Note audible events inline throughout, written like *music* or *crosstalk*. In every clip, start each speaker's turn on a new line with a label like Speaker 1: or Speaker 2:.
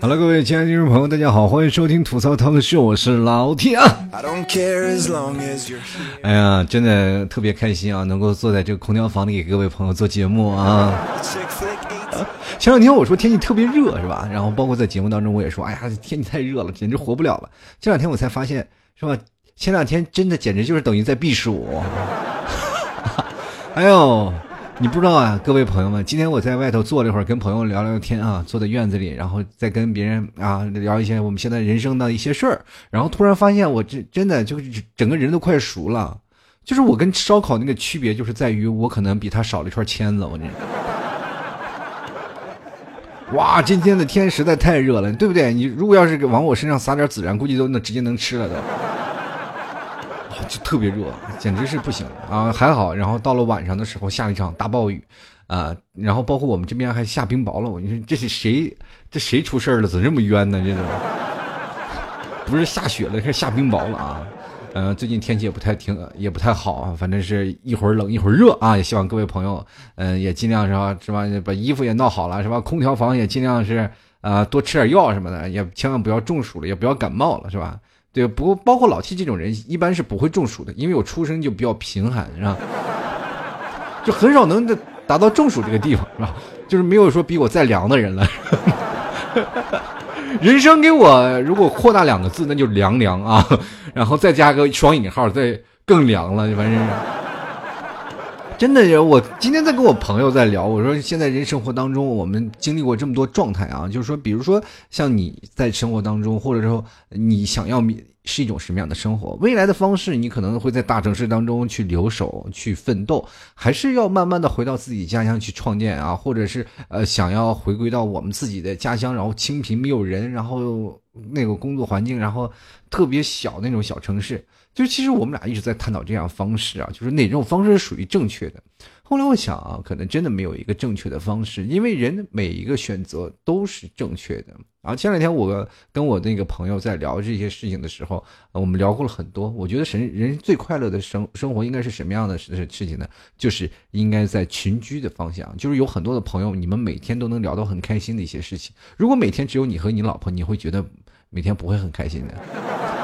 Speaker 1: 好了，各位亲爱的听众朋友，大家好，欢迎收听吐槽涛的秀，我是老 T 啊。哎呀，真的特别开心啊，能够坐在这个空调房里给各位朋友做节目啊。前两天我说天气特别热是吧？然后包括在节目当中我也说，哎呀，天气太热了，简直活不了了。这两天我才发现是吧？前两天真的简直就是等于在避暑。*laughs* 哎呦。你不知道啊，各位朋友们，今天我在外头坐了一会儿，跟朋友聊聊天啊，坐在院子里，然后再跟别人啊聊一些我们现在人生的一些事儿，然后突然发现我这真的就是整个人都快熟了，就是我跟烧烤那个区别就是在于我可能比他少了一串签子，我这。*laughs* 哇，今天的天实在太热了，对不对？你如果要是往我身上撒点孜然，估计都能直接能吃了都。就特别热，简直是不行啊！还好，然后到了晚上的时候下了一场大暴雨，啊，然后包括我们这边还下冰雹了。我你说这是谁？这谁出事了？怎么这么冤呢？这都不是下雪了，是下冰雹了啊！嗯，最近天气也不太挺，也不太好啊，反正是一会儿冷一会儿热啊。也希望各位朋友，嗯，也尽量是吧，是吧？把衣服也弄好了，是吧？空调房也尽量是啊，多吃点药什么的，也千万不要中暑了，也不要感冒了，是吧？对，不过包括老 T 这种人，一般是不会中暑的，因为我出生就比较贫寒，是吧？就很少能达到中暑这个地方，是吧？就是没有说比我再凉的人了。*laughs* 人生给我如果扩大两个字，那就凉凉啊，然后再加个双引号，再更凉了，反正是。真的，我今天在跟我朋友在聊，我说现在人生活当中，我们经历过这么多状态啊，就是说，比如说像你在生活当中，或者说你想要是一种什么样的生活，未来的方式，你可能会在大城市当中去留守、去奋斗，还是要慢慢的回到自己家乡去创建啊，或者是呃想要回归到我们自己的家乡，然后清贫没有人，然后那个工作环境，然后特别小那种小城市。就其实我们俩一直在探讨这样方式啊，就是哪种方式是属于正确的。后来我想啊，可能真的没有一个正确的方式，因为人每一个选择都是正确的。啊，前两天我跟我那个朋友在聊这些事情的时候，我们聊过了很多。我觉得人人最快乐的生生活应该是什么样的事事情呢？就是应该在群居的方向，就是有很多的朋友，你们每天都能聊到很开心的一些事情。如果每天只有你和你老婆，你会觉得每天不会很开心的。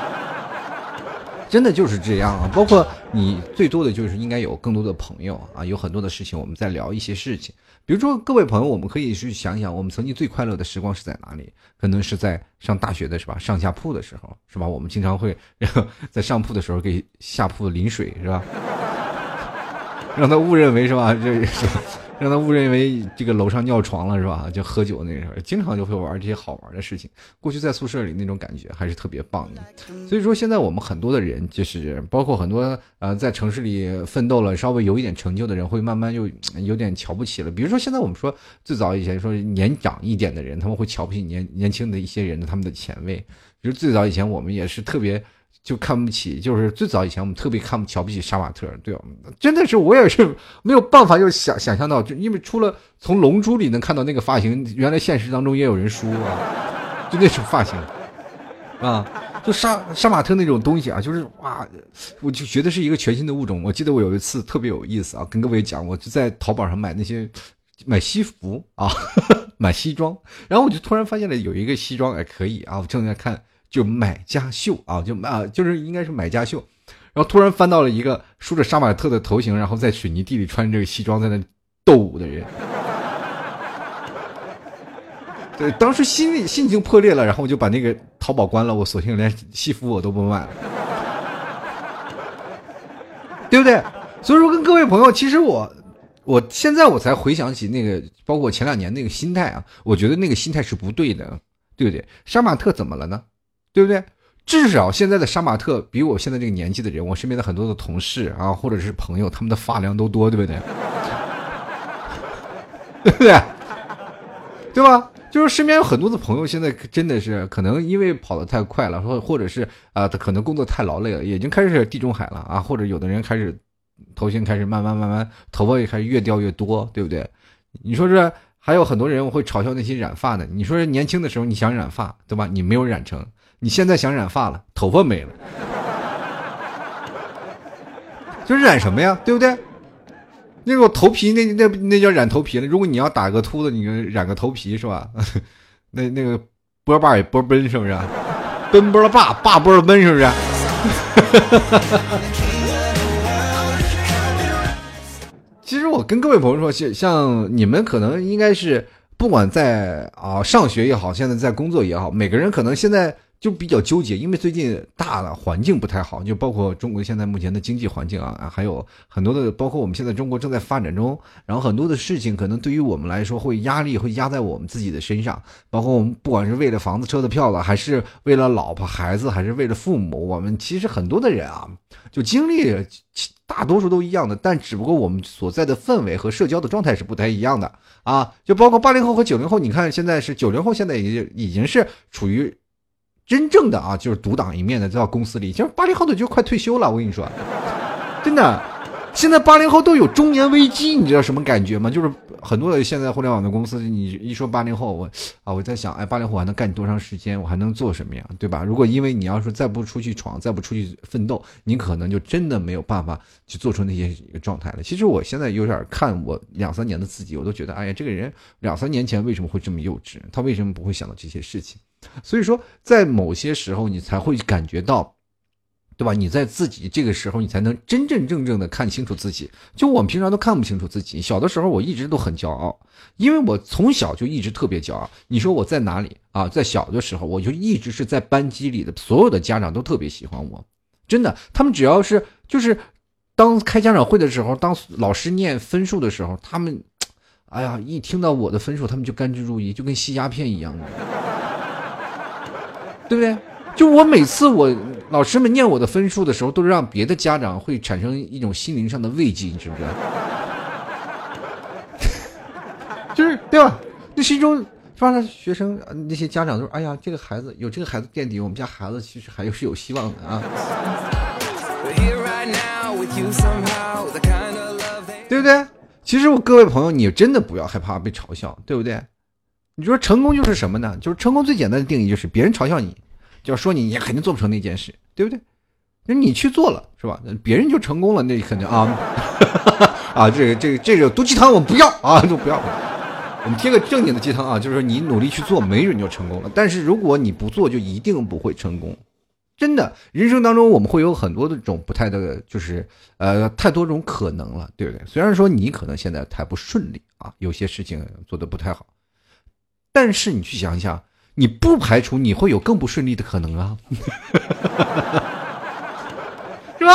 Speaker 1: 真的就是这样啊！包括你最多的就是应该有更多的朋友啊，有很多的事情我们在聊一些事情。比如说各位朋友，我们可以去想想，我们曾经最快乐的时光是在哪里？可能是在上大学的是吧？上下铺的时候是吧？我们经常会在上铺的时候给下铺淋水是吧？让他误认为是吧？这是。让他误认为这个楼上尿床了是吧？就喝酒那时候，经常就会玩这些好玩的事情。过去在宿舍里那种感觉还是特别棒的。所以说现在我们很多的人，就是包括很多呃在城市里奋斗了稍微有一点成就的人，会慢慢又有点瞧不起了。比如说现在我们说最早以前说年长一点的人，他们会瞧不起年年轻的一些人的他们的前卫。就是最早以前我们也是特别。就看不起，就是最早以前我们特别看不瞧不起杀马特，对吧？真的是我也是没有办法，就想想象到，就因为除了从《龙珠》里能看到那个发型，原来现实当中也有人梳啊，*laughs* 就那种发型啊，就杀杀马特那种东西啊，就是哇，我就觉得是一个全新的物种。我记得我有一次特别有意思啊，跟各位讲，我就在淘宝上买那些买西服啊，*laughs* 买西装，然后我就突然发现了有一个西装哎可以啊，我正在看。就买家秀啊，就啊，就是应该是买家秀，然后突然翻到了一个梳着杀马特的头型，然后在水泥地里穿这个西装在那斗舞的人。*laughs* 对，当时心里心情破裂了，然后我就把那个淘宝关了，我索性连西服我都不买了，*laughs* 对不对？所以说，跟各位朋友，其实我我现在我才回想起那个，包括前两年那个心态啊，我觉得那个心态是不对的，对不对？杀马特怎么了呢？对不对？至少现在的杀马特比我现在这个年纪的人，我身边的很多的同事啊，或者是朋友，他们的发量都多，对不对？*laughs* 对不对？对吧？就是身边有很多的朋友，现在真的是可能因为跑得太快了，或或者是啊，他可能工作太劳累了，已经开始地中海了啊，或者有的人开始头型开始慢慢慢慢头发也开始越掉越多，对不对？你说这还有很多人会嘲笑那些染发的，你说年轻的时候你想染发，对吧？你没有染成。你现在想染发了，头发没了，就染什么呀？对不对？那个头皮，那那那叫染头皮了。如果你要打个秃子，你染个头皮是吧？*laughs* 那那个波霸也波奔是不是？奔波霸，霸波奔是不是？*laughs* 其实我跟各位朋友说，像像你们可能应该是不管在啊上学也好，现在在工作也好，每个人可能现在。就比较纠结，因为最近大的环境不太好，就包括中国现在目前的经济环境啊，还有很多的，包括我们现在中国正在发展中，然后很多的事情可能对于我们来说会压力会压在我们自己的身上，包括我们不管是为了房子车的票了，还是为了老婆孩子，还是为了父母，我们其实很多的人啊，就经历大多数都一样的，但只不过我们所在的氛围和社交的状态是不太一样的啊，就包括八零后和九零后，你看现在是九零后，现在已经已经是处于。真正的啊，就是独当一面的，在公司里，其实八零后的就快退休了。我跟你说，真的，现在八零后都有中年危机，你知道什么感觉吗？就是很多的现在互联网的公司，你一说八零后，我啊，我在想，哎，八零后还能干多长时间？我还能做什么呀？对吧？如果因为你要是再不出去闯，再不出去奋斗，你可能就真的没有办法去做出那些一个状态了。其实我现在有点看我两三年的自己，我都觉得，哎呀，这个人两三年前为什么会这么幼稚？他为什么不会想到这些事情？所以说，在某些时候，你才会感觉到，对吧？你在自己这个时候，你才能真真正正的看清楚自己。就我们平常都看不清楚自己。小的时候，我一直都很骄傲，因为我从小就一直特别骄傲。你说我在哪里啊？在小的时候，我就一直是在班级里的，所有的家长都特别喜欢我，真的。他们只要是就是当开家长会的时候，当老师念分数的时候，他们，哎呀，一听到我的分数，他们就甘之如饴，就跟吸鸦片一样的。对不对？就我每次我老师们念我的分数的时候，都是让别的家长会产生一种心灵上的慰藉，你知不知道？*laughs* 就是对吧？那是一种，是吧？学生那些家长都说：“哎呀，这个孩子有这个孩子垫底，我们家孩子其实还是有希望的啊。”对不对？其实我各位朋友，你真的不要害怕被嘲笑，对不对？你说成功就是什么呢？就是成功最简单的定义就是别人嘲笑你，就要说你，你肯定做不成那件事，对不对？那你去做了，是吧？别人就成功了，那肯定啊 *laughs* 啊，这个这个这个毒鸡汤我不要啊，都不要。我们贴个正经的鸡汤啊，就是说你努力去做，没准就成功了。但是如果你不做，就一定不会成功。真的，人生当中我们会有很多的种不太的，就是呃太多种可能了，对不对？虽然说你可能现在太不顺利啊，有些事情做的不太好。但是你去想一想，你不排除你会有更不顺利的可能啊，*laughs* 是吧？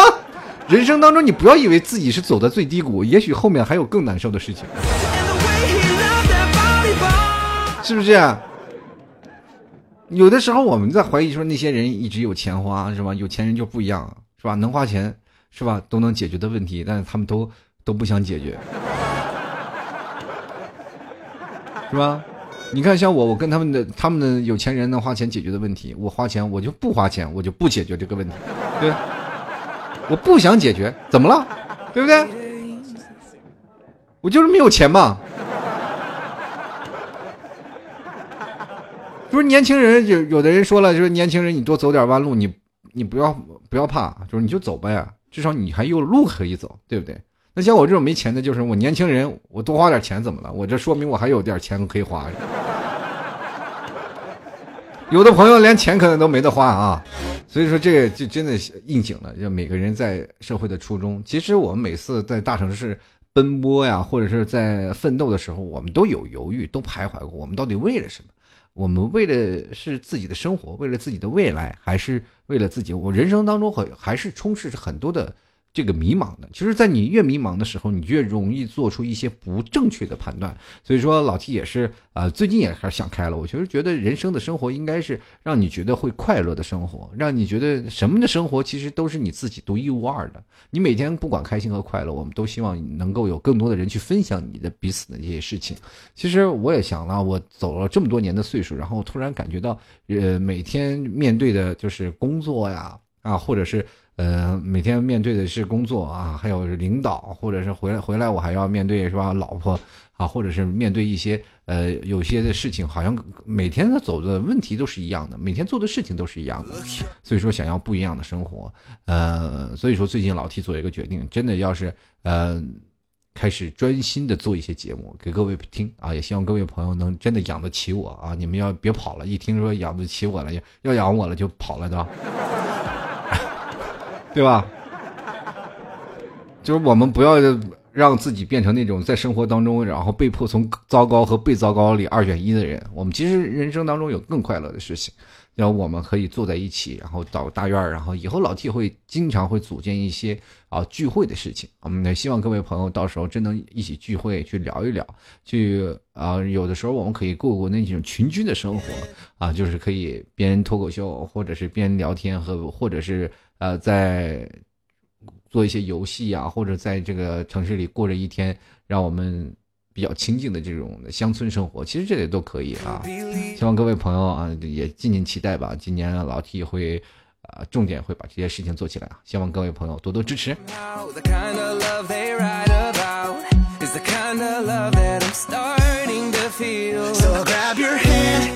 Speaker 1: 人生当中，你不要以为自己是走在最低谷，也许后面还有更难受的事情，是不是？有的时候我们在怀疑说那些人一直有钱花，是吧？有钱人就不一样，是吧？能花钱，是吧？都能解决的问题，但是他们都都不想解决，是吧？你看，像我，我跟他们的他们的有钱人能花钱解决的问题，我花钱我就不花钱，我就不解决这个问题，对，我不想解决，怎么了，对不对？我就是没有钱嘛。不是年轻人，有有的人说了，就是年轻人，你多走点弯路，你你不要不要怕，就是你就走呗，至少你还有路可以走，对不对？那像我这种没钱的，就是我年轻人，我多花点钱怎么了？我这说明我还有点钱可以花。有的朋友连钱可能都没得花啊，所以说这个就真的应景了。就每个人在社会的初衷，其实我们每次在大城市奔波呀，或者是在奋斗的时候，我们都有犹豫，都徘徊过。我们到底为了什么？我们为的是自己的生活，为了自己的未来，还是为了自己？我人生当中很还是充斥着很多的。这个迷茫的，其实，在你越迷茫的时候，你越容易做出一些不正确的判断。所以说，老 T 也是，呃，最近也开始想开了。我其实觉得，人生的生活应该是让你觉得会快乐的生活，让你觉得什么的生活其实都是你自己独一无二的。你每天不管开心和快乐，我们都希望能够有更多的人去分享你的彼此的这些事情。其实我也想了，我走了这么多年的岁数，然后突然感觉到，呃，每天面对的就是工作呀，啊，或者是。呃，每天面对的是工作啊，还有领导，或者是回来回来我还要面对是吧？老婆啊，或者是面对一些呃有些的事情，好像每天他走的问题都是一样的，每天做的事情都是一样的。所以说想要不一样的生活，呃，所以说最近老 T 做一个决定，真的要是呃开始专心的做一些节目给各位听啊，也希望各位朋友能真的养得起我啊！你们要别跑了，一听说养得起我了，要要养我了就跑了对吧，对吧？就是我们不要让自己变成那种在生活当中，然后被迫从糟糕和被糟糕里二选一的人。我们其实人生当中有更快乐的事情。然后我们可以坐在一起，然后到大院，然后以后老 T 会经常会组建一些啊聚会的事情。我们也希望各位朋友到时候真能一起聚会，去聊一聊，去啊有的时候我们可以过过那种群居的生活啊，就是可以边脱口秀，或者是边聊天和或者是呃在做一些游戏啊，或者在这个城市里过着一天，让我们。比较清静的这种乡村生活，其实这里都可以啊。希望各位朋友啊，也敬请期待吧。今年老 T 会啊，重点会把这些事情做起来啊。希望各位朋友多多支持。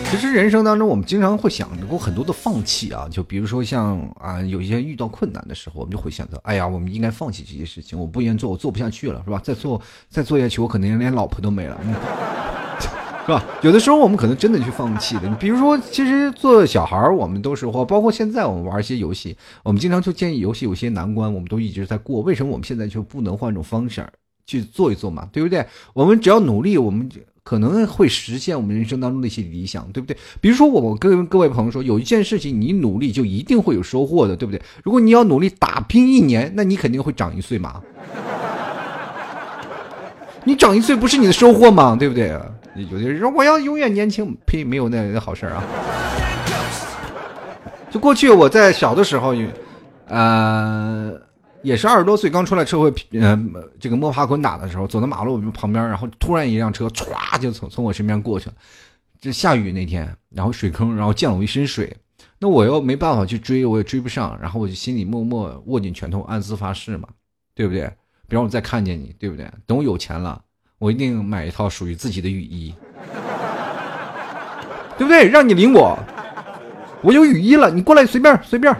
Speaker 1: 其实人生当中，我们经常会想过很多的放弃啊，就比如说像啊，有一些遇到困难的时候，我们就会选择，哎呀，我们应该放弃这些事情，我不愿意做，我做不下去了，是吧？再做再做下去，我可能连老婆都没了，*laughs* 是吧？有的时候我们可能真的去放弃的。你比如说，其实做小孩儿，我们都是或包括现在我们玩一些游戏，我们经常就建议游戏有些难关，我们都一直在过。为什么我们现在就不能换种方式去做一做嘛？对不对？我们只要努力，我们就。可能会实现我们人生当中的一些理想，对不对？比如说，我跟各位朋友说，有一件事情你努力就一定会有收获的，对不对？如果你要努力打拼一年，那你肯定会长一岁嘛。*laughs* 你长一岁不是你的收获吗？对不对？有的人说我要永远年轻，呸，没有那好事啊。就过去我在小的时候，呃。也是二十多岁刚出来社会，呃，这个摸爬滚打的时候，走到马路旁边，然后突然一辆车歘就从从我身边过去了。这下雨那天，然后水坑，然后溅了我一身水，那我又没办法去追，我也追不上，然后我就心里默默握紧拳头，暗自发誓嘛，对不对？别让我再看见你，对不对？等我有钱了，我一定买一套属于自己的雨衣，对不对？让你领我，我有雨衣了，你过来随便随便。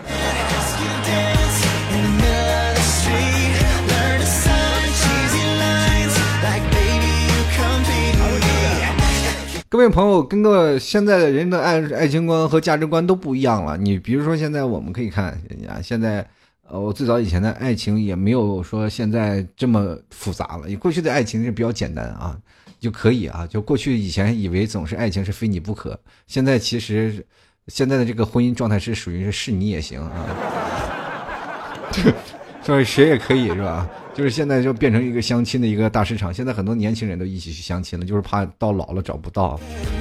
Speaker 1: 各位朋友，跟个现在的人的爱爱情观和价值观都不一样了。你比如说，现在我们可以看，啊，现在，呃，我最早以前的爱情也没有说现在这么复杂了。过去的爱情是比较简单啊，就可以啊。就过去以前以为总是爱情是非你不可，现在其实现在的这个婚姻状态是属于是是你也行啊，*laughs* 所以谁也可以是吧？就是现在就变成一个相亲的一个大市场，现在很多年轻人都一起去相亲了，就是怕到老了找不到。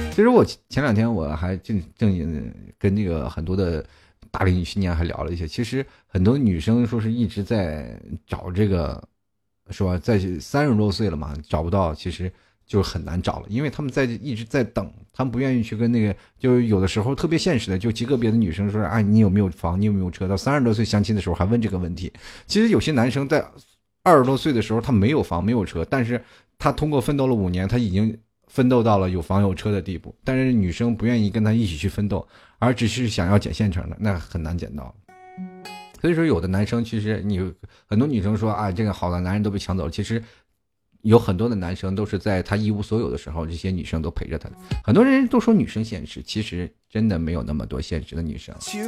Speaker 1: 其实我前两天我还正正跟那个很多的大龄女青年还聊了一些，其实很多女生说是一直在找这个，是吧？在三十多岁了嘛，找不到，其实就很难找了，因为他们在一直在等，他们不愿意去跟那个，就有的时候特别现实的，就极个别的女生说，哎，你有没有房？你有没有车？到三十多岁相亲的时候还问这个问题。其实有些男生在。二十多岁的时候，他没有房没有车，但是他通过奋斗了五年，他已经奋斗到了有房有车的地步。但是女生不愿意跟他一起去奋斗，而只是想要捡现成的，那很难捡到。所以说，有的男生其实你很多女生说啊，这个好的男人都被抢走了，其实。有很多的男生都是在他一无所有的时候，这些女生都陪着他。很多人都说女生现实，其实真的没有那么多现实的女生。其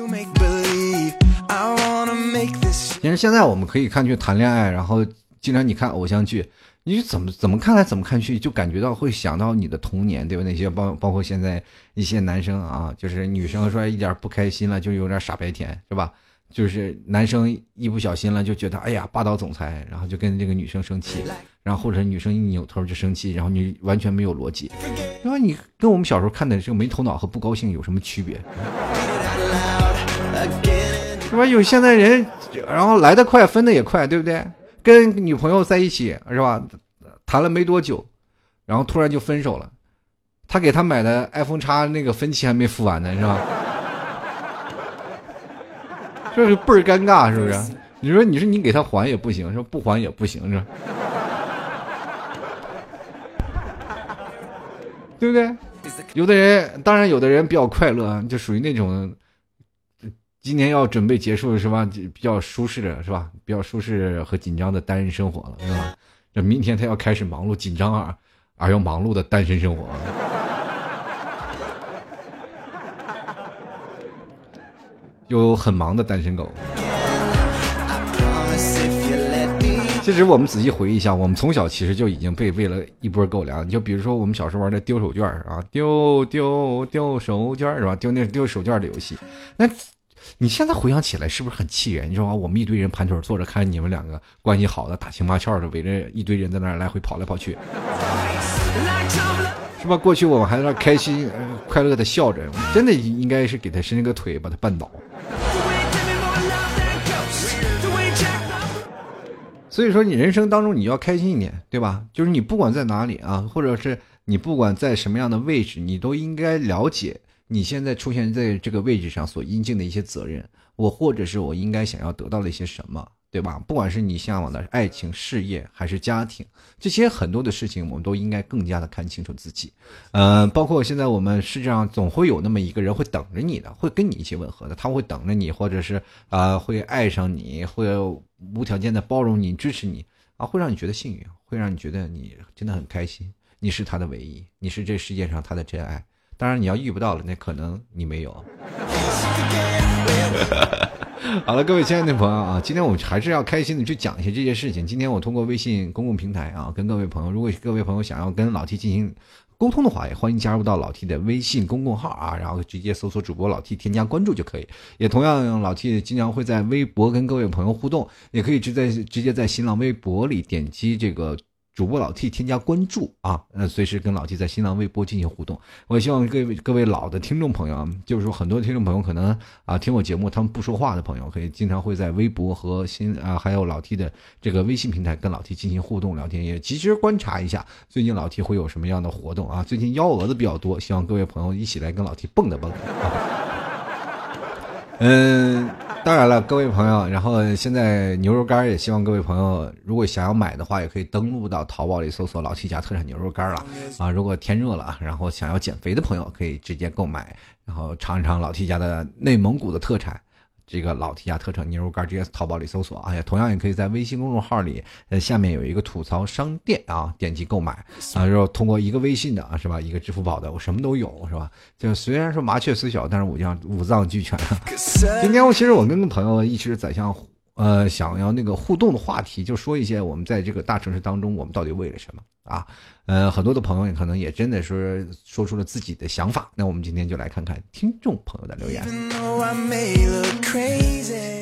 Speaker 1: 实现在我们可以看去谈恋爱，然后经常你看偶像剧，你怎么怎么看来怎么看去，就感觉到会想到你的童年，对吧？那些包包括现在一些男生啊，就是女生说一点不开心了，就有点傻白甜，是吧？就是男生一不小心了，就觉得哎呀霸道总裁，然后就跟这个女生生气，然后或者女生一扭头就生气，然后你完全没有逻辑，然后你跟我们小时候看的这个没头脑和不高兴有什么区别？是吧？有现在人，然后来的快，分的也快，对不对？跟女朋友在一起是吧？谈了没多久，然后突然就分手了，他给他买的 iPhone 叉那个分期还没付完呢，是吧？这是倍儿尴尬，是不是？你说，你说你给他还也不行，说不还也不行，是，*laughs* 对不对？有的人，当然有的人比较快乐，就属于那种，今年要准备结束是吧？比较舒适的是吧？比较舒适和紧张的单身生活了，是吧？这明天他要开始忙碌、紧张而而又忙碌的单身生活。有很忙的单身狗。其实我们仔细回忆一下，我们从小其实就已经被喂了一波狗粮。你就比如说我们小时候玩的丢手绢啊，丢丢丢手绢是吧？丢那丢手绢的游戏。那你现在回想起来，是不是很气人？你说啊我们一堆人盘腿坐着看你们两个关系好的打情骂俏的，围着一堆人在那儿来回跑来跑去，是吧？过去我们还在那开心快乐的笑着，真的应该是给他伸个腿把他绊倒。所以说，你人生当中你要开心一点，对吧？就是你不管在哪里啊，或者是你不管在什么样的位置，你都应该了解你现在出现在这个位置上所应尽的一些责任，我或者是我应该想要得到的一些什么，对吧？不管是你向往的爱情、事业还是家庭，这些很多的事情，我们都应该更加的看清楚自己。嗯，包括现在我们世界上总会有那么一个人会等着你的，会跟你一起吻合的，他会等着你，或者是啊会爱上你，会。无条件的包容你、支持你啊，会让你觉得幸运，会让你觉得你真的很开心。你是他的唯一，你是这世界上他的真爱。当然，你要遇不到了，那可能你没有。*laughs* *laughs* 好了，各位亲爱的朋友啊，今天我们还是要开心的去讲一些这些事情。今天我通过微信公共平台啊，跟各位朋友，如果各位朋友想要跟老 T 进行。沟通的话，也欢迎加入到老 T 的微信公共号啊，然后直接搜索主播老 T 添加关注就可以。也同样，老 T 经常会在微博跟各位朋友互动，也可以直接直接在新浪微博里点击这个。主播老 T 添加关注啊，呃，随时跟老 T 在新浪微博进行互动。我希望各位各位老的听众朋友，就是说很多听众朋友可能啊听我节目，他们不说话的朋友，可以经常会在微博和新啊还有老 T 的这个微信平台跟老 T 进行互动聊天，也及时观察一下最近老 T 会有什么样的活动啊。最近幺蛾子比较多，希望各位朋友一起来跟老 T 蹦跶蹦跶。嗯。*laughs* 当然了，各位朋友，然后现在牛肉干也希望各位朋友，如果想要买的话，也可以登录到淘宝里搜索“老 T 家特产牛肉干”了啊。如果天热了，然后想要减肥的朋友，可以直接购买，然后尝一尝老 T 家的内蒙古的特产。这个老 T 家特产牛肉干，直接淘宝里搜索，哎呀，同样也可以在微信公众号里，呃，下面有一个吐槽商店啊，点击购买啊，然后通过一个微信的啊，是吧？一个支付宝的，我什么都有，是吧？就虽然说麻雀虽小，但是五脏五脏俱全。今天我其实我跟朋友一直在想，呃，想要那个互动的话题，就说一些我们在这个大城市当中，我们到底为了什么啊？呃，很多的朋友可能也真的是说出了自己的想法。那我们今天就来看看听众朋友的留言。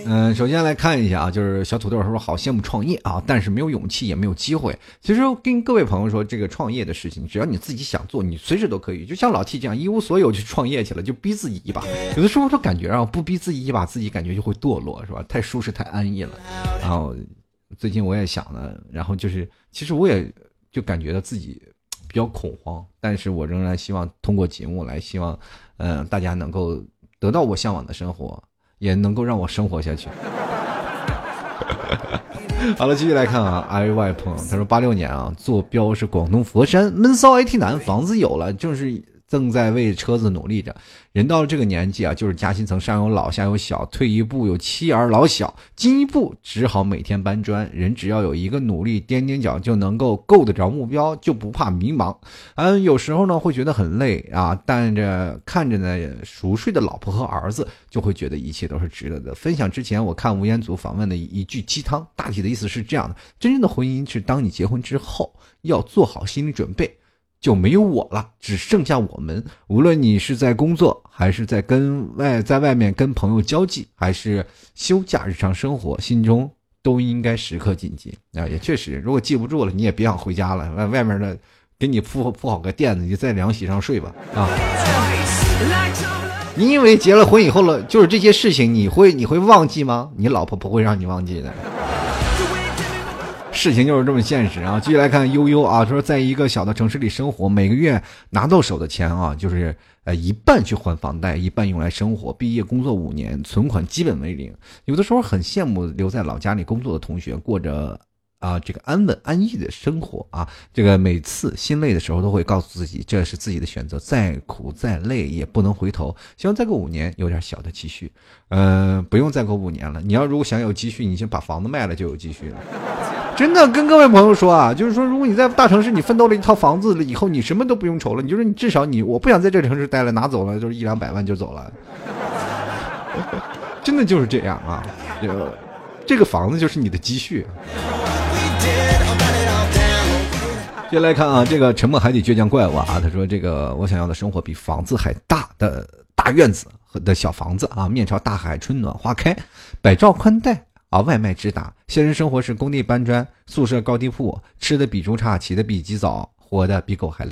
Speaker 1: 嗯，首先来看一下啊，就是小土豆说好羡慕创业啊，但是没有勇气，也没有机会。其实跟各位朋友说，这个创业的事情，只要你自己想做，你随时都可以。就像老 T 这样一无所有去创业去了，就逼自己一把。有的时候就感觉啊，不逼自己一把，自己感觉就会堕落，是吧？太舒适，太安逸了。然后最近我也想了，然后就是其实我也。就感觉到自己比较恐慌，但是我仍然希望通过节目来，希望，嗯，大家能够得到我向往的生活，也能够让我生活下去。*laughs* 好了，继续来看啊，I Y 朋友他说八六年啊，坐标是广东佛山，闷骚 IT 男，房子有了，就是。正在为车子努力着，人到了这个年纪啊，就是夹心层上有老下有小，退一步有妻儿老小，进一步只好每天搬砖。人只要有一个努力踮踮脚，就能够够得着目标，就不怕迷茫。嗯，有时候呢会觉得很累啊，但着看着呢熟睡的老婆和儿子，就会觉得一切都是值得的。分享之前，我看吴彦祖访问的一句鸡汤，大体的意思是这样的：真正的婚姻是当你结婚之后，要做好心理准备。就没有我了，只剩下我们。无论你是在工作，还是在跟外在外面跟朋友交际，还是休假日常生活，心中都应该时刻谨记啊！也确实，如果记不住了，你也别想回家了。外外面的给你铺铺好个垫子，你在凉席上睡吧啊！你以为结了婚以后了，就是这些事情你会你会忘记吗？你老婆不会让你忘记的。事情就是这么现实啊！继续来看悠悠啊，说在一个小的城市里生活，每个月拿到手的钱啊，就是呃一半去还房贷，一半用来生活。毕业工作五年，存款基本为零。有的时候很羡慕留在老家里工作的同学，过着啊这个安稳安逸的生活啊。这个每次心累的时候，都会告诉自己，这是自己的选择，再苦再累也不能回头。希望再过五年有点小的积蓄，嗯，不用再过五年了。你要如果想有积蓄，你先把房子卖了就有积蓄了。真的跟各位朋友说啊，就是说，如果你在大城市你奋斗了一套房子了以后，你什么都不用愁了。你就是你至少你我不想在这城市待了，拿走了就是一两百万就走了。真的就是这样啊，这个这个房子就是你的积蓄。接下来看啊，这个沉默海底倔强怪物啊，他说这个我想要的生活比房子还大的大院子和的小房子啊，面朝大海，春暖花开，百兆宽带。啊，外卖直达，现实生活是工地搬砖，宿舍高低铺，吃的比猪差，起的比鸡早，活的比狗还累。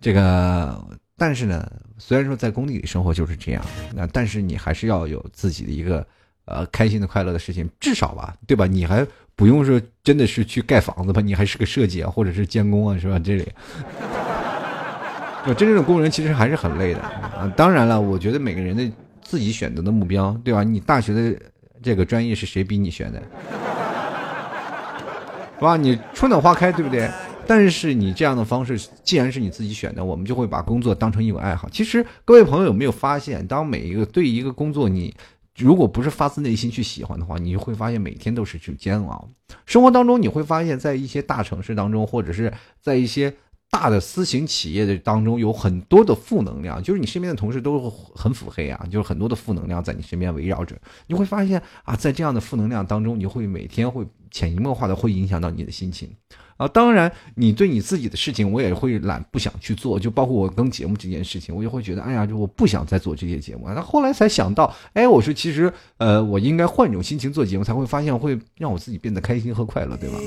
Speaker 1: 这个，但是呢，虽然说在工地里生活就是这样，那但是你还是要有自己的一个呃开心的、快乐的事情，至少吧，对吧？你还不用说真的是去盖房子吧，你还是个设计啊，或者是监工啊，是吧？这里，真正的工人其实还是很累的啊。当然了，我觉得每个人的自己选择的目标，对吧？你大学的。这个专业是谁逼你选的？*laughs* 是吧？你春暖花开，对不对？但是你这样的方式，既然是你自己选的，我们就会把工作当成一种爱好。其实各位朋友有没有发现，当每一个对一个工作，你如果不是发自内心去喜欢的话，你就会发现每天都是去煎熬。生活当中你会发现，在一些大城市当中，或者是在一些。大的私行企业的当中有很多的负能量，就是你身边的同事都很腹黑啊，就是很多的负能量在你身边围绕着，你会发现啊，在这样的负能量当中，你会每天会潜移默化的会影响到你的心情。啊，当然，你对你自己的事情，我也会懒，不想去做。就包括我更节目这件事情，我也会觉得，哎呀，就我不想再做这些节目。那后来才想到，哎，我说其实，呃，我应该换一种心情做节目，才会发现会让我自己变得开心和快乐，对吧？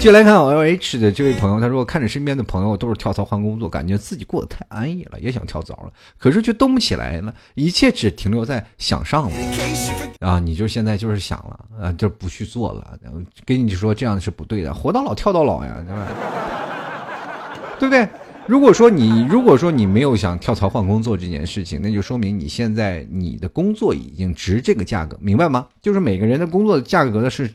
Speaker 1: 接来看 L H 的这位朋友，他说看着身边的朋友都是跳槽换工作，感觉自己过得太安逸了，也想跳槽了，可是却动不起来了，一切只停留在想上了。啊，你就现在就是想了，啊，就不去做了。然后跟你说这样是不对的，活到老跳到老呀，对吧？对不对？如果说你如果说你没有想跳槽换工作这件事情，那就说明你现在你的工作已经值这个价格，明白吗？就是每个人的工作价格呢是，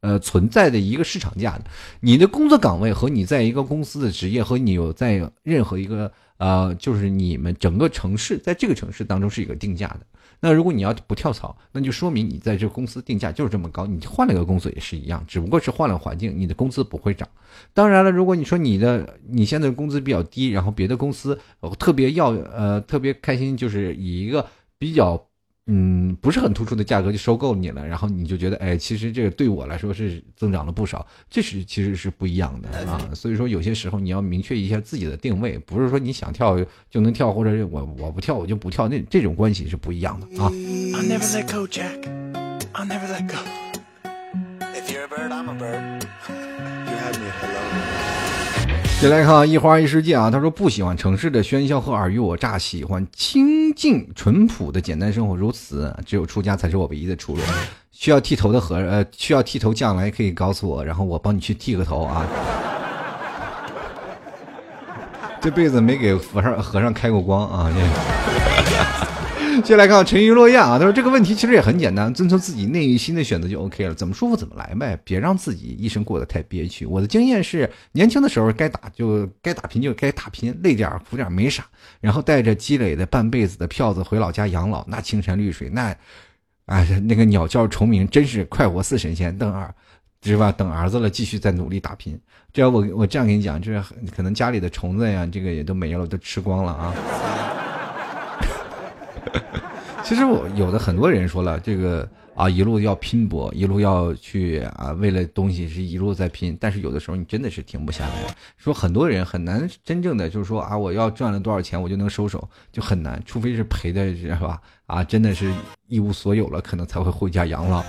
Speaker 1: 呃，存在的一个市场价的。你的工作岗位和你在一个公司的职业和你有在任何一个呃，就是你们整个城市在这个城市当中是一个定价的。那如果你要不跳槽，那就说明你在这公司定价就是这么高，你换了个工作也是一样，只不过是换了环境，你的工资不会涨。当然了，如果你说你的你现在工资比较低，然后别的公司特别要呃特别开心，就是以一个比较。嗯，不是很突出的价格就收购你了，然后你就觉得，哎，其实这个对我来说是增长了不少，这是其实是不一样的啊。所以说有些时候你要明确一下自己的定位，不是说你想跳就能跳，或者我我不跳我就不跳，那这种关系是不一样的啊。先来看一花一世界啊，他说不喜欢城市的喧嚣和尔虞我诈，喜欢清静淳朴的简单生活。如此，只有出家才是我唯一的出路。需要剃头的和呃，需要剃头将来可以告诉我，然后我帮你去剃个头啊。*laughs* 这辈子没给和尚和尚开过光啊。*laughs* 先来看沉鱼落雁啊，他说这个问题其实也很简单，遵从自己内心的选择就 OK 了，怎么舒服怎么来呗，别让自己一生过得太憋屈。我的经验是，年轻的时候该打就该打拼就该打拼，累点苦点没啥，然后带着积累的半辈子的票子回老家养老，那青山绿水，那，哎，那个鸟叫虫鸣，真是快活似神仙。等儿，是吧？等儿子了，继续再努力打拼。这要我我这样跟你讲，就是可能家里的虫子呀，这个也都没了，都吃光了啊。*laughs* 其实我有的很多人说了，这个啊一路要拼搏，一路要去啊，为了东西是一路在拼。但是有的时候你真的是停不下来。说很多人很难真正的就是说啊，我要赚了多少钱我就能收手，就很难，除非是赔的是吧？啊，真的是。一无所有了，可能才会回家养老。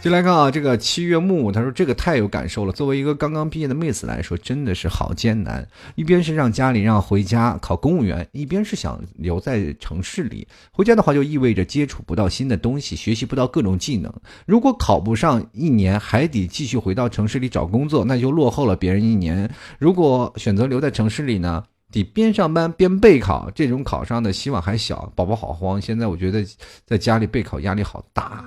Speaker 1: 进来看啊，这个七月木，他说这个太有感受了。作为一个刚刚毕业的妹子来说，真的是好艰难。一边是让家里让回家考公务员，一边是想留在城市里。回家的话，就意味着接触不到新的东西，学习不到各种技能。如果考不上一年，还得继续回到城市里找工作，那就落后了别人一年。如果选择留在城市里呢？得边上班边备考，这种考上的希望还小。宝宝好慌，现在我觉得在家里备考压力好大。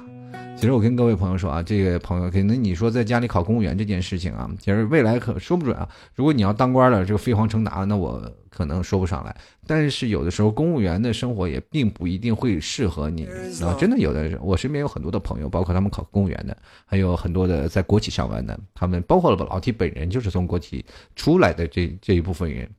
Speaker 1: 其实我跟各位朋友说啊，这个朋友可能你说在家里考公务员这件事情啊，其实未来可说不准啊。如果你要当官了，这个飞黄腾达，那我可能说不上来。但是有的时候公务员的生活也并不一定会适合你啊。真的有的，我身边有很多的朋友，包括他们考公务员的，还有很多的在国企上班的，他们包括了老 T 本人就是从国企出来的这这一部分人，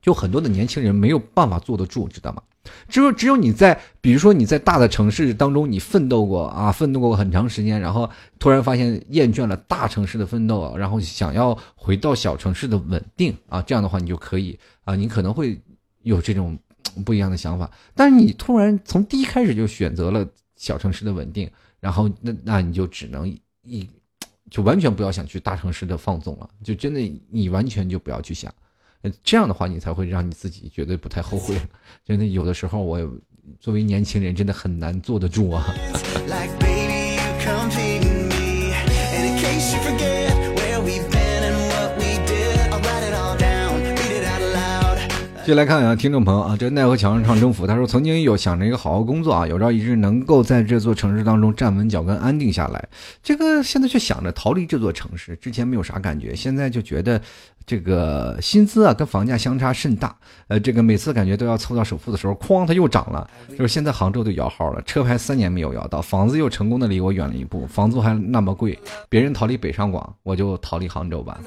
Speaker 1: 就很多的年轻人没有办法坐得住，知道吗？只有只有你在，比如说你在大的城市当中，你奋斗过啊，奋斗过很长时间，然后突然发现厌倦了大城市的奋斗，然后想要回到小城市的稳定啊，这样的话你就可以啊，你可能会有这种不一样的想法。但是你突然从第一开始就选择了小城市的稳定，然后那那你就只能一就完全不要想去大城市的放纵了，就真的你完全就不要去想。这样的话，你才会让你自己觉得不太后悔。真的，有的时候我作为年轻人，真的很难坐得住啊。接来看啊，听众朋友啊，这奈何桥上唱征服。他说曾经有想着一个好好工作啊，有朝一日能够在这座城市当中站稳脚跟，安定下来。这个现在却想着逃离这座城市，之前没有啥感觉，现在就觉得。这个薪资啊，跟房价相差甚大。呃，这个每次感觉都要凑到首付的时候，哐，它又涨了。就是现在杭州都摇号了，车牌三年没有摇到，房子又成功的离我远了一步，房租还那么贵。别人逃离北上广，我就逃离杭州吧。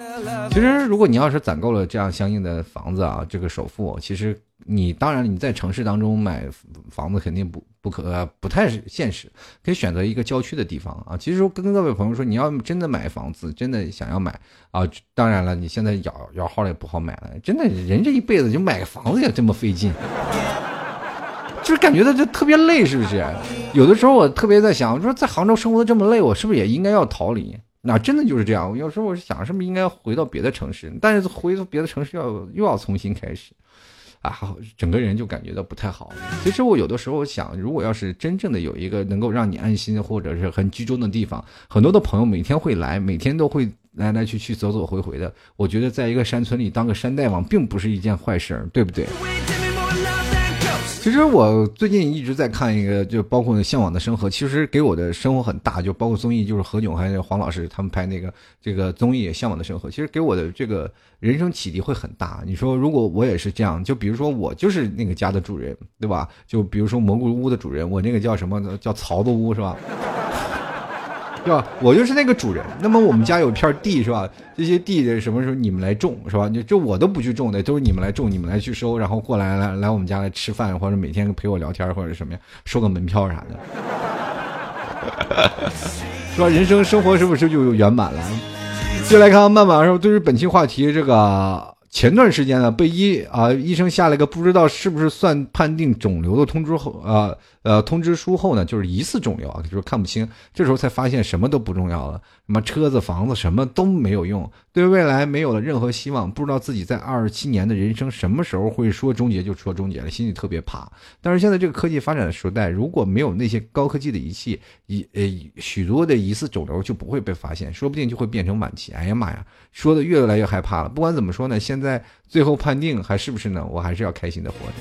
Speaker 1: 其实，如果你要是攒够了这样相应的房子啊，这个首付，其实。你当然你在城市当中买房子肯定不不可不太现实，可以选择一个郊区的地方啊。其实跟各位朋友说，你要真的买房子，真的想要买啊，当然了，你现在摇摇号也不好买了。真的人这一辈子就买个房子也这么费劲，就是感觉到就特别累，是不是？有的时候我特别在想，我说在杭州生活的这么累，我是不是也应该要逃离？那真的就是这样。有时候我是想，是不是应该回到别的城市？但是回到别的城市要又要重新开始。啊，整个人就感觉到不太好。其实我有的时候想，如果要是真正的有一个能够让你安心或者是很居中的地方，很多的朋友每天会来，每天都会来来去去走走回回的。我觉得在一个山村里当个山大王，并不是一件坏事，对不对？其实我最近一直在看一个，就包括《向往的生活》，其实给我的生活很大，就包括综艺，就是何炅还有黄老师他们拍那个这个综艺《向往的生活》，其实给我的这个人生启迪会很大。你说如果我也是这样，就比如说我就是那个家的主人，对吧？就比如说蘑菇屋的主人，我那个叫什么叫曹子屋，是吧？对吧？我就是那个主人。那么我们家有一片地，是吧？这些地什么时候你们来种，是吧？就就我都不去种的，都是你们来种，你们来去收，然后过来来来我们家来吃饭，或者每天陪我聊天，或者什么呀，收个门票啥的。*laughs* 是吧人生生活是不是就圆满了？接来看慢慢说，对于本期话题这个。前段时间呢，被医啊医生下了一个不知道是不是算判定肿瘤的通知后啊呃通知书后呢，就是疑似肿瘤啊，就是看不清。这时候才发现什么都不重要了，什么车子房子什么都没有用，对未来没有了任何希望，不知道自己在二十七年的人生什么时候会说终结就说终结了，心里特别怕。但是现在这个科技发展的时代，如果没有那些高科技的仪器，一呃许多的疑似肿瘤就不会被发现，说不定就会变成晚期。哎呀妈呀，说的越来越害怕了。不管怎么说呢，现在最后判定还是不是呢？我还是要开心的活着，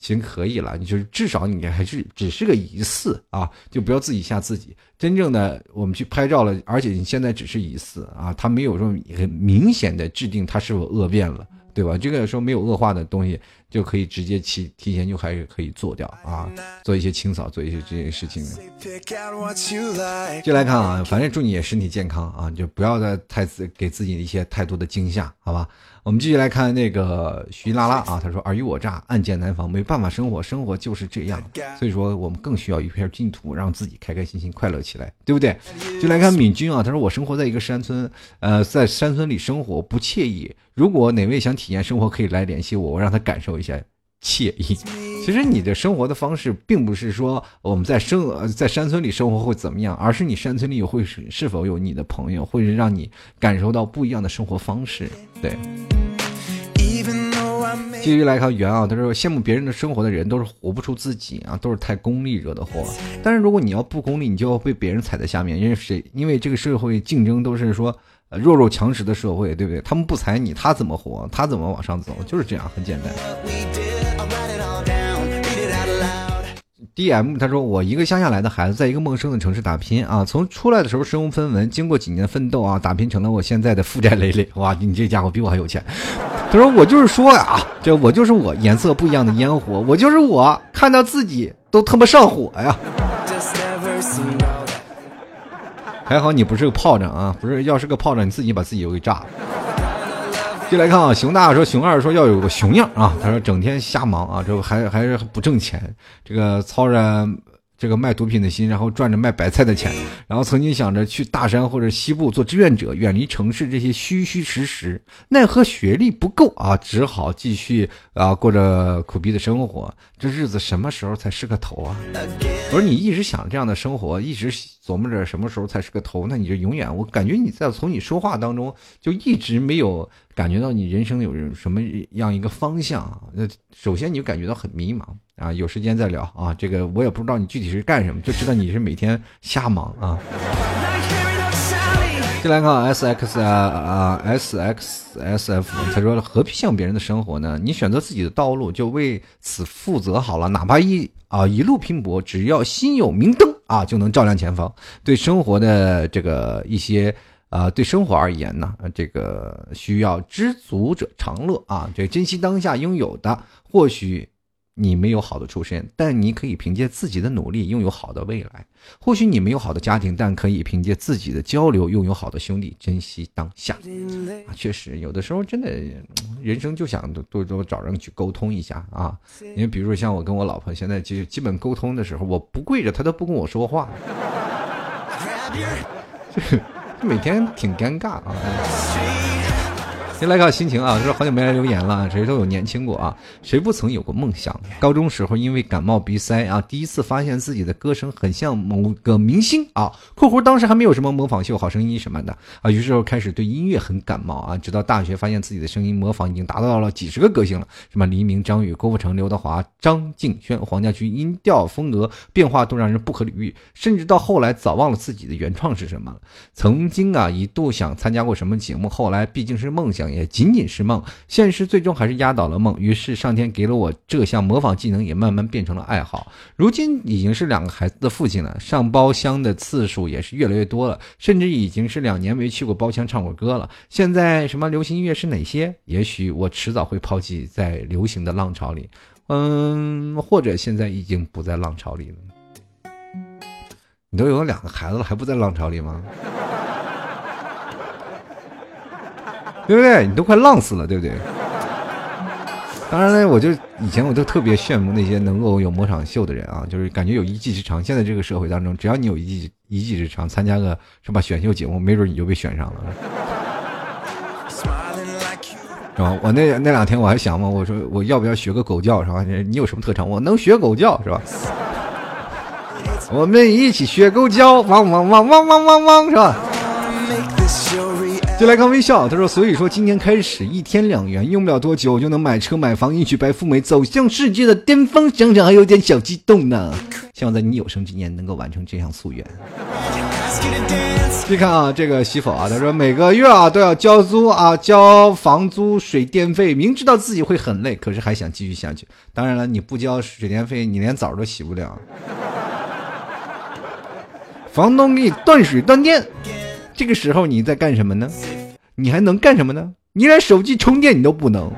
Speaker 1: 行可以了。你就是至少你还是只是个疑似啊，就不要自己吓自己。真正的我们去拍照了，而且你现在只是疑似啊，他没有说很明显的制定他是否恶变了，对吧？这个说没有恶化的东西就可以直接提提前就还是可以做掉啊，做一些清扫，做一些这些事情。就来看啊，反正祝你也身体健康啊，就不要再太自给自己一些太多的惊吓，好吧？我们继续来看那个徐拉拉啊，他说尔虞我诈，暗箭难防，没办法生活，生活就是这样。所以说，我们更需要一片净土，让自己开开心心、快乐起来，对不对？就来看敏君啊，他说我生活在一个山村，呃，在山村里生活不惬意。如果哪位想体验生活，可以来联系我，我让他感受一下惬意。其实你的生活的方式，并不是说我们在生在山村里生活会怎么样，而是你山村里会是是否有你的朋友，会让你感受到不一样的生活方式。对。继续来看袁啊，他说羡慕别人的生活的人都是活不出自己啊，都是太功利惹的祸。但是如果你要不功利，你就要被别人踩在下面，因为谁？因为这个社会竞争都是说弱肉强食的社会，对不对？他们不踩你，他怎么活？他怎么往上走？就是这样，很简单。D M 他说我一个乡下来的孩子，在一个陌生的城市打拼啊，从出来的时候身无分文，经过几年奋斗啊，打拼成了我现在的负债累累。哇，你这家伙比我还有钱。他说我就是说呀，这我就是我，颜色不一样的烟火，我就是我，看到自己都他妈上火呀。还好你不是个炮仗啊，不是，要是个炮仗，你自己把自己又给炸了。就来看啊，熊大说，熊二说要有个熊样啊，他说整天瞎忙啊，这还还是不挣钱，这个操着。这个卖毒品的心，然后赚着卖白菜的钱，然后曾经想着去大山或者西部做志愿者，远离城市这些虚虚实实，奈何学历不够啊，只好继续啊过着苦逼的生活。这日子什么时候才是个头啊？不是你一直想这样的生活，一直琢磨着什么时候才是个头，那你就永远。我感觉你在从你说话当中就一直没有感觉到你人生有什么样一个方向啊。那首先你就感觉到很迷茫。啊，有时间再聊啊！这个我也不知道你具体是干什么，就知道你是每天瞎忙啊。进来看 S X 啊啊 S X S F，他说何必向别人的生活呢？你选择自己的道路，就为此负责好了。哪怕一啊一路拼搏，只要心有明灯啊，就能照亮前方。对生活的这个一些啊，对生活而言呢，这个需要知足者常乐啊，这珍惜当下拥有的，或许。你没有好的出身，但你可以凭借自己的努力拥有好的未来。或许你没有好的家庭，但可以凭借自己的交流拥有好的兄弟。珍惜当下，确实有的时候真的，人生就想多多找人去沟通一下啊。因为比如说像我跟我老婆现在就基本沟通的时候，我不跪着，她都不跟我说话，*laughs* 每天挺尴尬啊。先来看心情啊，说好久没来留言了，谁都有年轻过啊，谁不曾有过梦想？高中时候因为感冒鼻塞啊，第一次发现自己的歌声很像某个明星啊（括弧当时还没有什么模仿秀、好声音什么的啊），于是开始对音乐很感冒啊，直到大学发现自己的声音模仿已经达到了几十个歌星了，什么黎明、张宇、郭富城、刘德华、张敬轩、黄家驹，音调风格变化都让人不可理喻，甚至到后来早忘了自己的原创是什么了。曾经啊一度想参加过什么节目，后来毕竟是梦想。也仅仅是梦，现实最终还是压倒了梦。于是上天给了我这项模仿技能，也慢慢变成了爱好。如今已经是两个孩子的父亲了，上包厢的次数也是越来越多了，甚至已经是两年没去过包厢唱过歌了。现在什么流行音乐是哪些？也许我迟早会抛弃在流行的浪潮里，嗯，或者现在已经不在浪潮里了。你都有两个孩子了，还不在浪潮里吗？对不对？你都快浪死了，对不对？当然呢，我就以前我都特别羡慕那些能够有模场秀的人啊，就是感觉有一技之长。现在这个社会当中，只要你有一技一技之长，参加个什么选秀节目，没准你就被选上了。是吧？我那那两天我还想嘛，我说我要不要学个狗叫，是吧？你有什么特长？我能学狗叫，是吧？我们一起学狗叫，汪汪汪汪汪汪汪，是吧？就来看微笑，他说：“所以说今年开始一天两元，用不了多久就能买车买房，迎娶白富美，走向世界的巅峰。想想还有点小激动呢。希望在你有生之年能够完成这项夙愿。”你看啊，这个媳妇啊，他说每个月啊都要交租啊，交房租、水电费，明知道自己会很累，可是还想继续下去。当然了，你不交水电费，你连澡都洗不了。房东给你断水断电。这个时候你在干什么呢？你还能干什么呢？你连手机充电你都不能。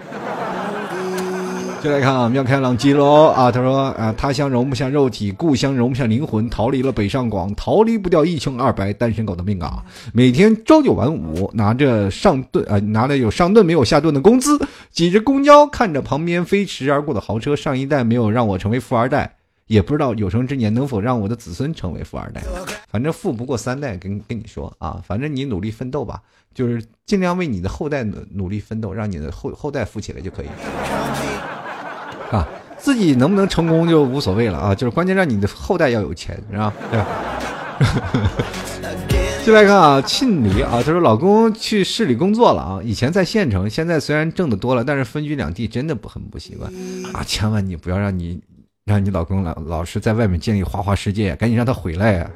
Speaker 1: 就来看啊，妙开朗基罗啊，他说啊，他乡容不下肉体，故乡容不下灵魂，逃离了北上广，逃离不掉一穷二白单身狗的命啊！每天朝九晚五，拿着上顿啊，拿着有上顿没有下顿的工资，挤着公交，看着旁边飞驰而过的豪车，上一代没有让我成为富二代。也不知道有生之年能否让我的子孙成为富二代，反正富不过三代，跟跟你说啊，反正你努力奋斗吧，就是尽量为你的后代努努力奋斗，让你的后后代富起来就可以。啊，自己能不能成功就无所谓了啊，就是关键让你的后代要有钱，是吧？对吧？*laughs* 进来看啊，庆黎啊，他说老公去市里工作了啊，以前在县城，现在虽然挣得多了，但是分居两地真的不很不习惯啊，千万你不要让你。让你老公老老是在外面建立花花世界，赶紧让他回来呀，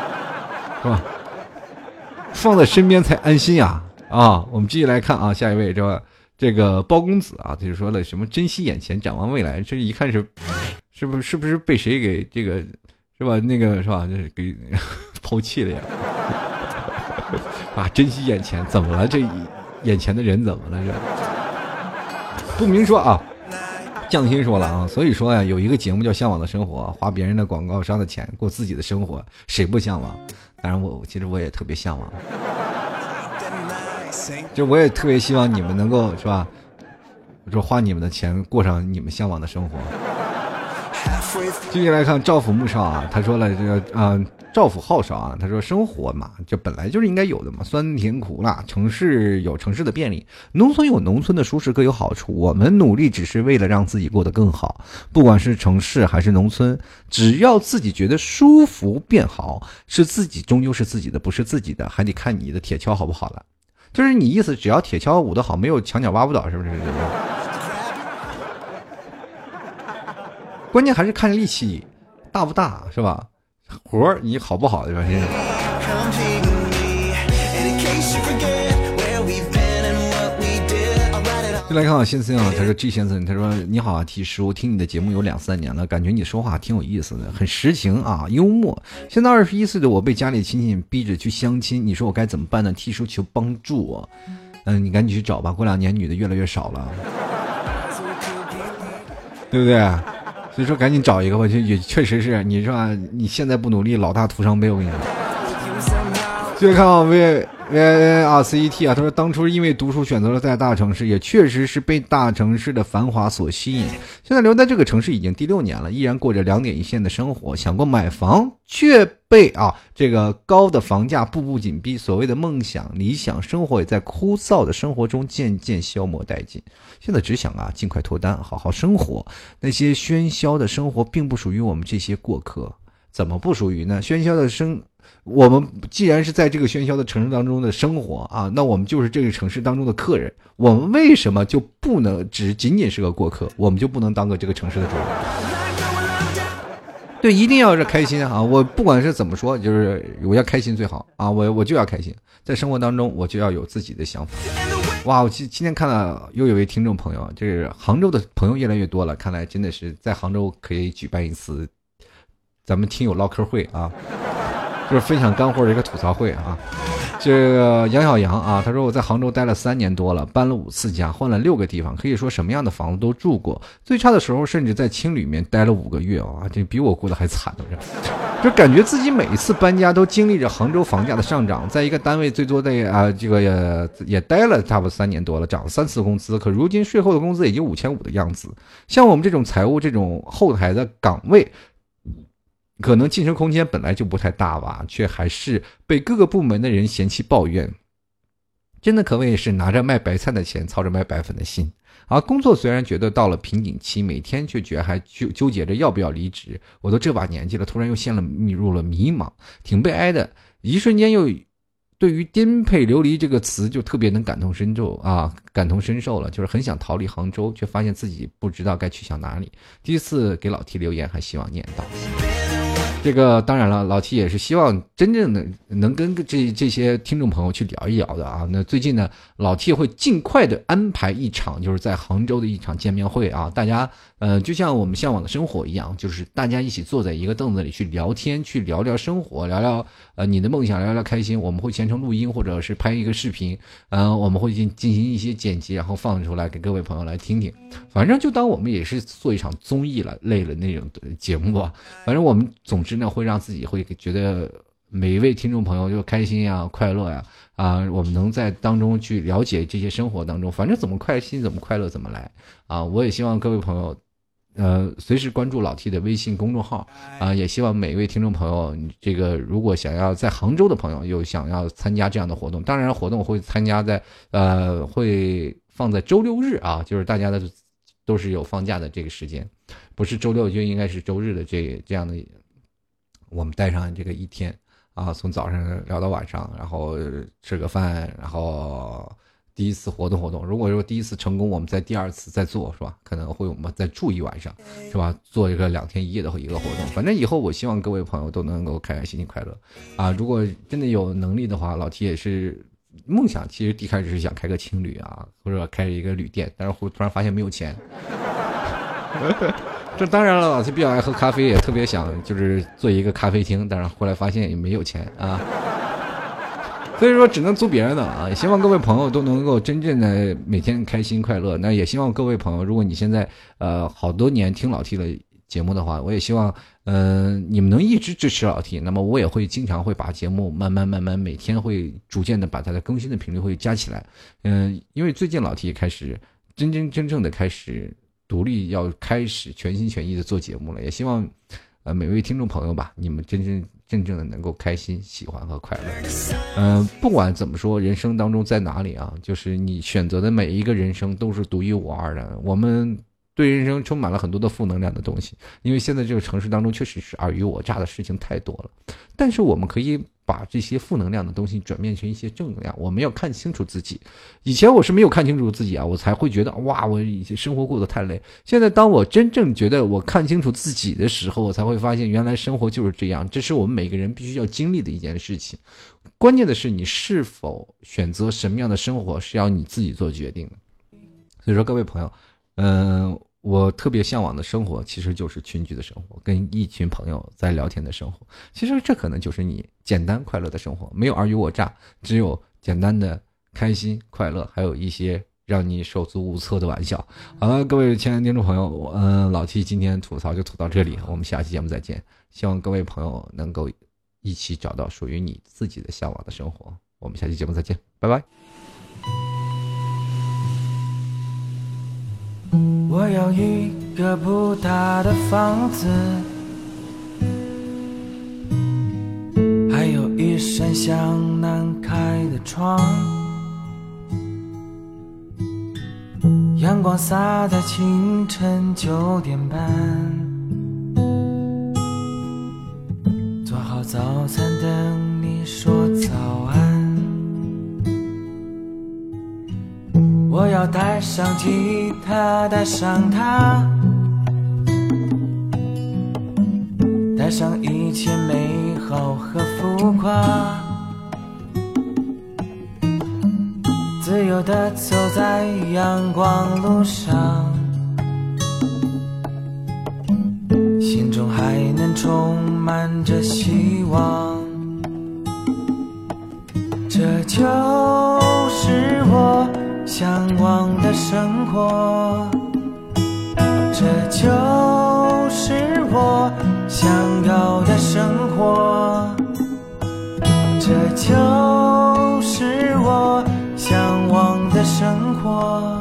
Speaker 1: *laughs* 是吧？放在身边才安心呀！啊，我们继续来看啊，下一位这这个包公子啊，他就说了什么珍惜眼前，展望未来，这一看是是不是是不是被谁给这个是吧？那个是吧？给 *laughs* 抛弃了呀？*laughs* 啊，珍惜眼前，怎么了？这眼前的人怎么了？这不明说啊。匠心说了啊，所以说呀，有一个节目叫《向往的生活》，花别人的广告商的钱过自己的生活，谁不向往？当然，我其实我也特别向往，就我也特别希望你们能够是吧？说花你们的钱过上你们向往的生活。继续来看赵府穆少啊，他说了这个啊。赵府浩少啊，他说生活嘛，这本来就是应该有的嘛，酸甜苦辣，城市有城市的便利，农村有农村的舒适，各有好处。我们努力只是为了让自己过得更好，不管是城市还是农村，只要自己觉得舒服变好，是自己终究是自己的，不是自己的，还得看你的铁锹好不好了。就是你意思，只要铁锹舞得好，没有墙角挖不倒，是不是？关键还是看力气大不大，是吧？活儿你好不好？对吧？就来看看先生啊，他说 G 先生，他说你好啊，T 叔，听你的节目有两三年了，感觉你说话挺有意思的，很实情啊，幽默。现在二十一岁的我被家里亲戚逼着去相亲，你说我该怎么办呢？T 叔求帮助我。嗯，你赶紧去找吧，过两年女的越来越少了，*laughs* 对不对？所以说，赶紧找一个吧，就也确实是，你是吧？你现在不努力，老大徒伤悲。我跟你说。继续看啊，V V R C E T 啊，他说当初因为读书选择了在大城市，也确实是被大城市的繁华所吸引。现在留在这个城市已经第六年了，依然过着两点一线的生活。想过买房，却被啊这个高的房价步步紧逼。所谓的梦想、理想生活，也在枯燥的生活中渐渐消磨殆尽。现在只想啊尽快脱单，好好生活。那些喧嚣的生活，并不属于我们这些过客。怎么不属于呢？喧嚣的生。我们既然是在这个喧嚣的城市当中的生活啊，那我们就是这个城市当中的客人。我们为什么就不能只仅仅是个过客？我们就不能当个这个城市的主人？对，一定要是开心啊！我不管是怎么说，就是我要开心最好啊！我我就要开心，在生活当中我就要有自己的想法。哇！我今今天看到又有位听众朋友，就是杭州的朋友越来越多了，看来真的是在杭州可以举办一次咱们听友唠嗑会啊。就是分享干货的一个吐槽会啊，这个杨小杨啊，他说我在杭州待了三年多了，搬了五次家，换了六个地方，可以说什么样的房子都住过。最差的时候甚至在青旅里面待了五个月啊，这比我过得还惨呢。就感觉自己每一次搬家都经历着杭州房价的上涨，在一个单位最多的啊，这个也也待了差不多三年多了，涨了三次工资，可如今税后的工资也就五千五的样子。像我们这种财务这种后台的岗位。可能晋升空间本来就不太大吧，却还是被各个部门的人嫌弃抱怨，真的可谓是拿着卖白菜的钱，操着卖白粉的心。而工作虽然觉得到了瓶颈期，每天却觉得还纠纠结着要不要离职。我都这把年纪了，突然又陷了入了迷茫，挺悲哀的。一瞬间又对于“颠沛流离”这个词就特别能感同身受啊，感同身受了，就是很想逃离杭州，却发现自己不知道该去向哪里。第一次给老 T 留言，还希望念到。这个当然了，老 T 也是希望真正的能跟这这些听众朋友去聊一聊的啊。那最近呢，老 T 会尽快的安排一场，就是在杭州的一场见面会啊。大家呃，就像我们向往的生活一样，就是大家一起坐在一个凳子里去聊天，去聊聊生活，聊聊呃你的梦想，聊聊开心。我们会全程录音或者是拍一个视频，嗯，我们会进进行一些剪辑，然后放出来给各位朋友来听听。反正就当我们也是做一场综艺了类的那种节目吧。反正我们总之。呢会让自己会觉得每一位听众朋友就开心呀、快乐呀啊！我们能在当中去了解这些生活当中，反正怎么开心怎么快乐怎么来啊！我也希望各位朋友，呃，随时关注老 T 的微信公众号啊！也希望每一位听众朋友，这个如果想要在杭州的朋友有想要参加这样的活动，当然活动会参加在呃会放在周六日啊，就是大家的都是有放假的这个时间，不是周六就应该是周日的这这样的。我们带上这个一天啊，从早上聊到晚上，然后吃个饭，然后第一次活动活动。如果说第一次成功，我们再第二次再做，是吧？可能会我们再住一晚上，是吧？做一个两天一夜的一个活动。反正以后我希望各位朋友都能够开开心心、快乐啊！如果真的有能力的话，老提也是梦想。其实一开始是想开个青旅啊，或者开一个旅店，但是突然发现没有钱。*laughs* 这当然了，老提比较爱喝咖啡，也特别想就是做一个咖啡厅，但是后来发现也没有钱啊，所以说只能租别人的啊。也希望各位朋友都能够真正的每天开心快乐。那也希望各位朋友，如果你现在呃好多年听老 T 的节目的话，我也希望嗯你们能一直支持老 T。那么我也会经常会把节目慢慢慢慢每天会逐渐的把它的更新的频率会加起来。嗯，因为最近老 T 开始真真正正的开始。独立要开始全心全意的做节目了，也希望，呃，每位听众朋友吧，你们真真正的能够开心、喜欢和快乐。嗯，不管怎么说，人生当中在哪里啊，就是你选择的每一个人生都是独一无二的。我们。对人生充满了很多的负能量的东西，因为现在这个城市当中确实是尔虞我诈的事情太多了。但是我们可以把这些负能量的东西转变成一些正能量。我们要看清楚自己。以前我是没有看清楚自己啊，我才会觉得哇，我以前生活过得太累。现在当我真正觉得我看清楚自己的时候，我才会发现原来生活就是这样。这是我们每个人必须要经历的一件事情。关键的是你是否选择什么样的生活是要你自己做决定的。所以说，各位朋友。嗯，我特别向往的生活其实就是群居的生活，跟一群朋友在聊天的生活。其实这可能就是你简单快乐的生活，没有尔虞我诈，只有简单的开心快乐，还有一些让你手足无措的玩笑。好了，各位亲爱的听众朋友，我嗯，老七今天吐槽就吐到这里，我们下期节目再见。希望各位朋友能够一起找到属于你自己的向往的生活。我们下期节目再见，拜拜。
Speaker 2: 我有一个不大的房子，还有一扇向南开的窗，阳光洒在清晨九点半，做好早餐等我要带上吉他，带上它，带上一切美好和浮夸，自由的走在阳光路上，心中还能充满着希望，这就。向往的生活，这就是我想要的生活，这就是我向往的生活，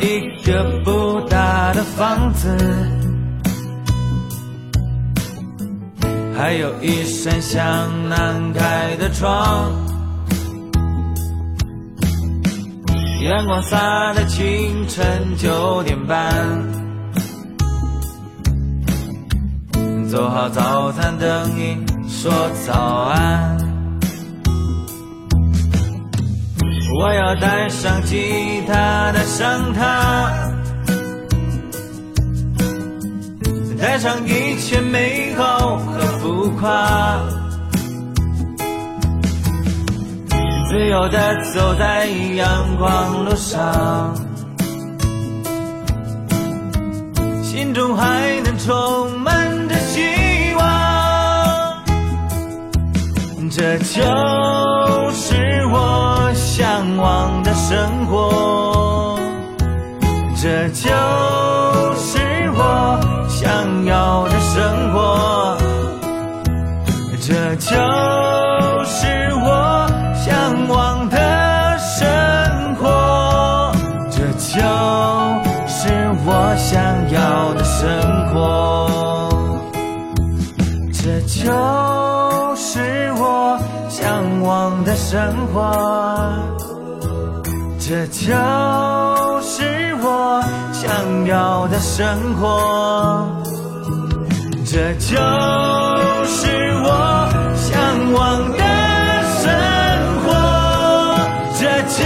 Speaker 2: 一个不大的房子，还有一扇向南开的窗，阳光洒在清晨九点半，做好早餐等你说早安。我要带上吉他，带上它。带上一切美好和浮夸，自由的走在阳光路上，心中还能充满着希望。这就向往的生活，这就是我。想要的生活，这就是我向往的生活，这就是我想要的生活，这就。是我向往的生活，这就是我想要的生活，这就是我向往的生活，这就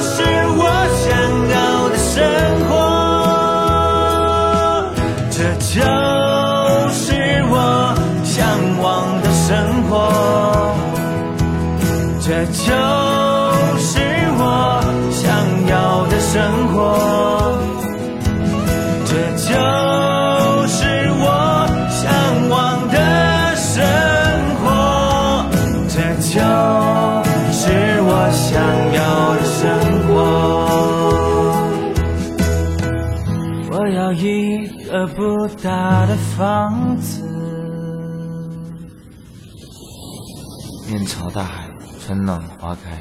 Speaker 2: 是我想要的生活，这就是我向往的生活，这就偌大的房子，面朝大海，春暖花开。